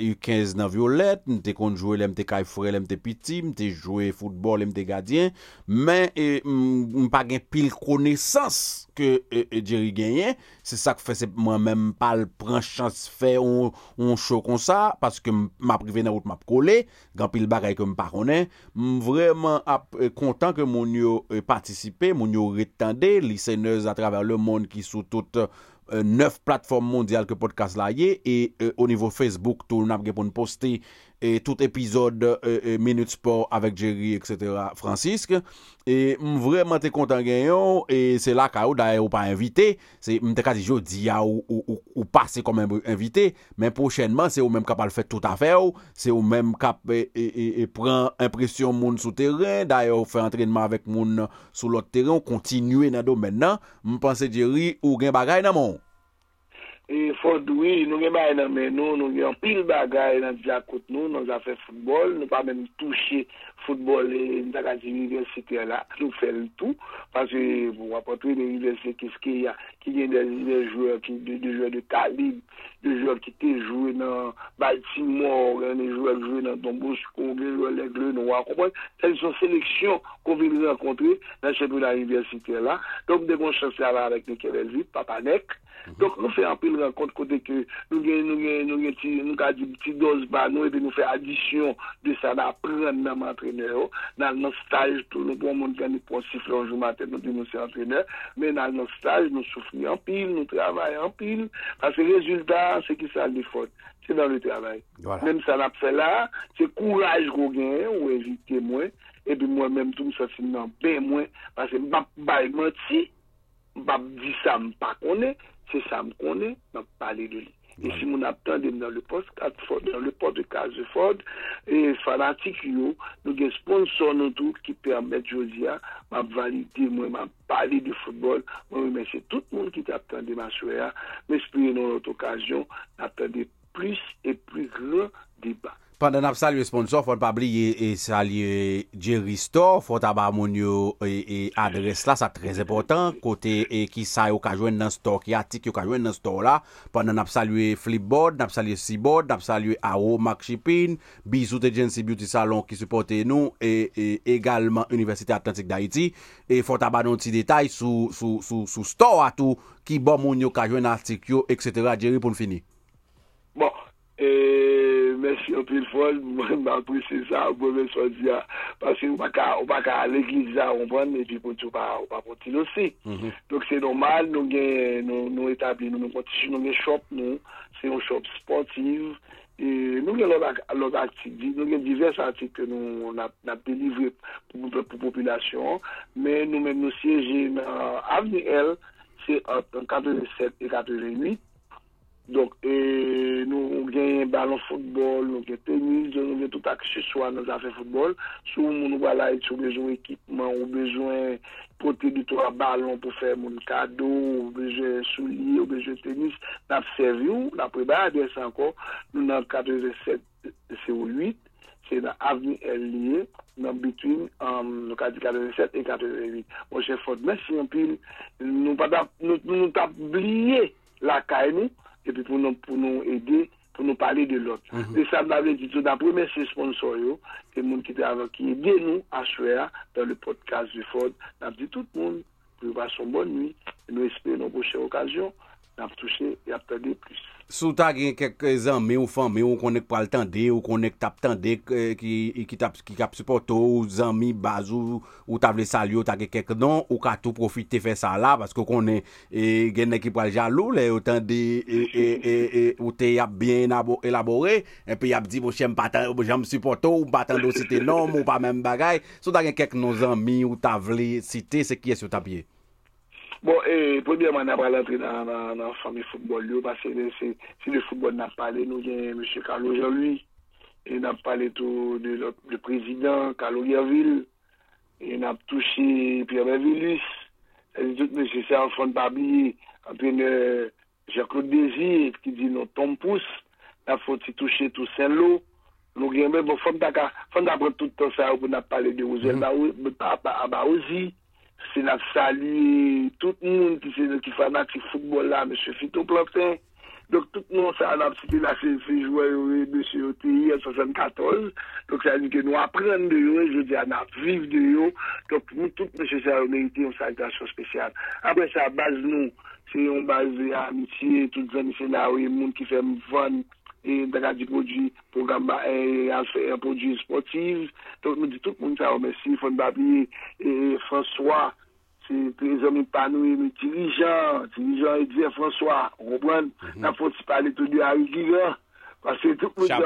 U15 nan violet, mte konjouè lè mte Kaifre lè mte piti, mte jouè football lè mte gadyen, men e, mpa gen pil konesans ke Jerry genyen, se sa k fè se mwen mèm pal pran chans fè on chou kon sa, paske mpa prive nan wout mpa kole, gan pil bagay ke mpa konen, m vreman ap kontan ke moun yo patisipe, moun yo retande, lisenez française à travers le monde qui sous toutes euh, neuf plateformes mondiales que podcast là y est. Et euh, au niveau Facebook, tout le monde peut poster et tout épisode et Minute Sport avec Jerry, etc. Francisque. Et m vreman te kontan genyon, et se la ka ou da e ou pa invite, se m te kazi jo di ya ou, ou, ou, ou pase kom invite, men pochenman se ou menm kap al fèt tout a fè ou, se ou menm kap e, e, e, e pren impresyon moun sou teren, da e ou fè entrenman avèk moun sou lot teren, ou kontinue nan do men nan, m panse diri ou gen bagay nan moun. e fondwi, nou gen bay nan men nou, nou gen pil bagay nan diakout nou, nou zafè foutbol, nou pa men touche foutbol e nzakazi universite la, nou fèl tout, pasè wapotwe de universite kiske ya, ki gen de jouèr de talib, de jouèr ki te jouè nan Baltimore, de jouèr jouè nan Donbosco, de jouèr lègle nou wakopon, sel son seleksyon kon vin renkontre nan chèpou la universite la, donk de bon chanse ala avèk ne kevelvit, papanek, donk nou fè anpil renkont kote ke nou gen nou gen nou gen ti nou ka di ti doz ba nou epi nou fe adisyon de sa da apren nan mantrener nan nan staj tou nou bon moun gani ponsif lonjou maten nou di nou se antrener men nan nan staj nou soufri anpil nou travay anpil ase rezultat se ki sa li fote se nan le travay men sa nap fe la se kouraj kou gen ou evite mwen epi mwen menm tou msasi nan ben mwen ase mbap bay mati mbap di sa mpa konen se sa m konen, nan pale de li. E si moun ap tande nan le podcast de Ford, e fanatik yo, nou gen sponsor nou tou ki permet Josia, m ap valide mwen, m ap pale de football, mwen remense tout moun ki te ap tande ma souya, m espri nan lot okasyon, ap tande plus e plus gran debat. Pandan ap salye sponsor, fote pabli e salye Jerry Store, fote aba moun yo e, e adres la, sa trez epotan, kote e ki sa yo ka jwen nan store, ki atik yo ka jwen nan store la, pandan ap salye Flipboard, ap salye Seaboard, ap salye Aho, Mark Shipping, Bizout Agency Beauty Salon ki supporte nou, e, e egalman Universite Atlantik d'Haïti, e fote aba nou ti detay sou, sou, sou, sou store atou, ki bon moun yo ka jwen atik yo, etc. Jerry pou n'fini. Bon. Eee... Mersi yon pil fol, mwen mwen apresi sa, mwen mwen so di ya, pasi ou pa ka l'egliza ou mwen, epi pou ti ou pa poti losi. Dok se normal, nou gen, nou etabli, nou poti, nou gen shop nou, se yon shop sportiv, nou gen lòt aktik, nou gen divers aktik ke nou nap delivre pou populasyon, men nou men nou siyeje Avni L, se an 87 et 88, Donk, e, nou gen balon foutbol, nou gen tenis, nou gen tout akseswa nan zafè foutbol. Sou moun wala et sou bezon ekipman, ou bezon pote di to a balon pou fè moun kado, ou bezon souli, ou bezon tenis. Nap servi ou, nap preba adres anko, nou nan 87 CO8, se nan avni el liye, nan bitwin um, 47 et 48. Mwen chè fote, mwen si yon anpil, nou tap bliye la kaini, kay nou, epi pou nou ede, pou nou pale de lot. De sa m'ave ditou, da preme se sponsor yo, ke moun ki te avan ki ede nou aswea dan le podcast de Ford, nan di tout moun, pou yon va son bon nwi, nou espere nou poche okasyon, ap touche, ap tande plus. Sou ta gen kek zanme ou fanme ou konek pral tande, ou konek tap tande e, ki, e, ki, tap, ki kap supporto ou zanmi bazou ou table salyo ta gen kek don, ou ka tou profite fe sa la, paske konen e, gen ne ki pral jalou le, ou tande e, e, e ou te yap bien elabore, epi yap di mou chen jam supporto, ou batando site nom, ou pa men bagay, sou ta gen kek non zanmi ou table site, se ki es yo tapye? Bon, e, premièman nan pral antre nan fami foutbol yo, pase si le foutbol nan pale, nou gen M. Carlo Jean-Louis, e nan pale tou de prezident Carlo Gerville, e nan touche Pierre Benvilus, e di tout M. Serfon Pabi, antrene Jacques-Claude Désir, ki di nou Tom Pousse, nan foti touche tout Saint-Lô, nou gen men, bon, fom ta pran tout ton sa ou nan pale de Ouzel Abaouzi, Se na sali tout moun ki fanatik foutbol la, M. Fito Plantin. Dok tout sa anap siti la se jouè yon M. OTI en 74. Dok sa yon ke nou apren de yon, je di anap viv de yon. Dok moun tout M. Saronite yon salitasyon spesyal. Apre sa baz nou, se yon baz amitye, tout zan se la ou yon moun ki fè mvan. E daga di prodji program ba e al fè un prodji sportiv tout moun di tout moun sa omesi fon babi e François se prezom mi panou e mi dirijan dirijan e diye François roubouan nan fon si pale tout a yu giga Pase tout moun jan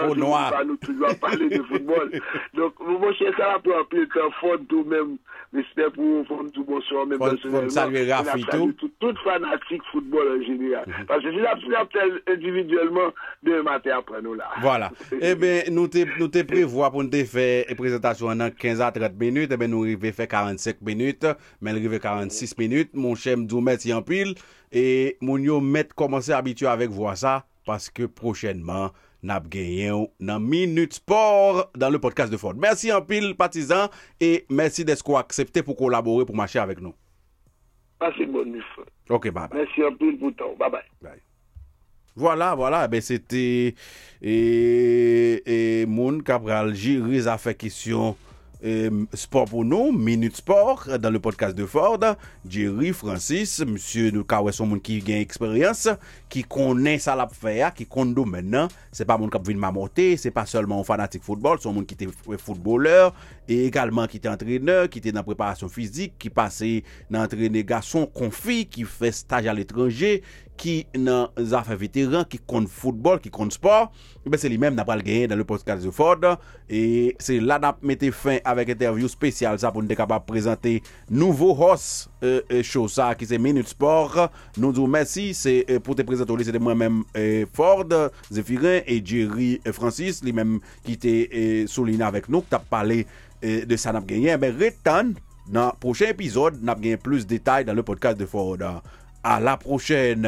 pa nou toujwa pale de foutbol. Donk moun moun chen sa la pou apil kan fon tou men, respect pou fon tou moun son men personelman. Fon salve Rafi tou. Tout fanatik foutbol en general. Mhm. Pase si la pou apel individuellement, de matè apre nou la. Voilà. (laughs) Eh ebe nou te prevoa pou nou te fe prezentasyon nan 15 a 30 minute, ebe nou rive fe 45 minute, men rive 46 minute, moun chen mdou met yon pil, e moun yo met komanse abitue avek vwa sa, paske prochenman nap genyen nan Minute Sport dan le podcast de Ford. Mersi an pil patizan e mersi desko aksepte pou kolabore pou mache avek nou. Pase bon nif. Ok, bye bye. Mersi an pil pou ton. Bye bye. Bye. Voilà, voilà, eh ben sete e eh, eh, moun kapral jiri zafekisyon E, sport pour nous, Minute Sport, dans le podcast de Ford, Jerry, Francis, Monsieur Noukawe, son moun ki gen eksperyans, ki konen sa la pfeya, ki konen do menan, se pa moun kap vin mamote, se pa solman fanatik football, son moun ki te footballeur, e egalman ki te entreneur, ki te nan preparasyon fizik, ki pase nan entrene gason konfi, ki fe staj al etranje, ki nan zafè veteran, ki kon foutbol, ki kon sport, eh be se li menm nan pral genye dan le podcast yo Ford, e se la nan mette fin avèk interview spesyal sa pou nou de kapab prezante nouvo host e, eh, e, eh, show sa ki se Minute Sport, nou djou mersi, se e, pou te prezante ou li se de mwen menm Ford, Zefirin, e Jerry Francis, li menm ki te souline avèk nou, ki tap pale de sa nan genye, be retan nan prochen epizod nan genye plus detay dan le podcast de Ford. A la prochen!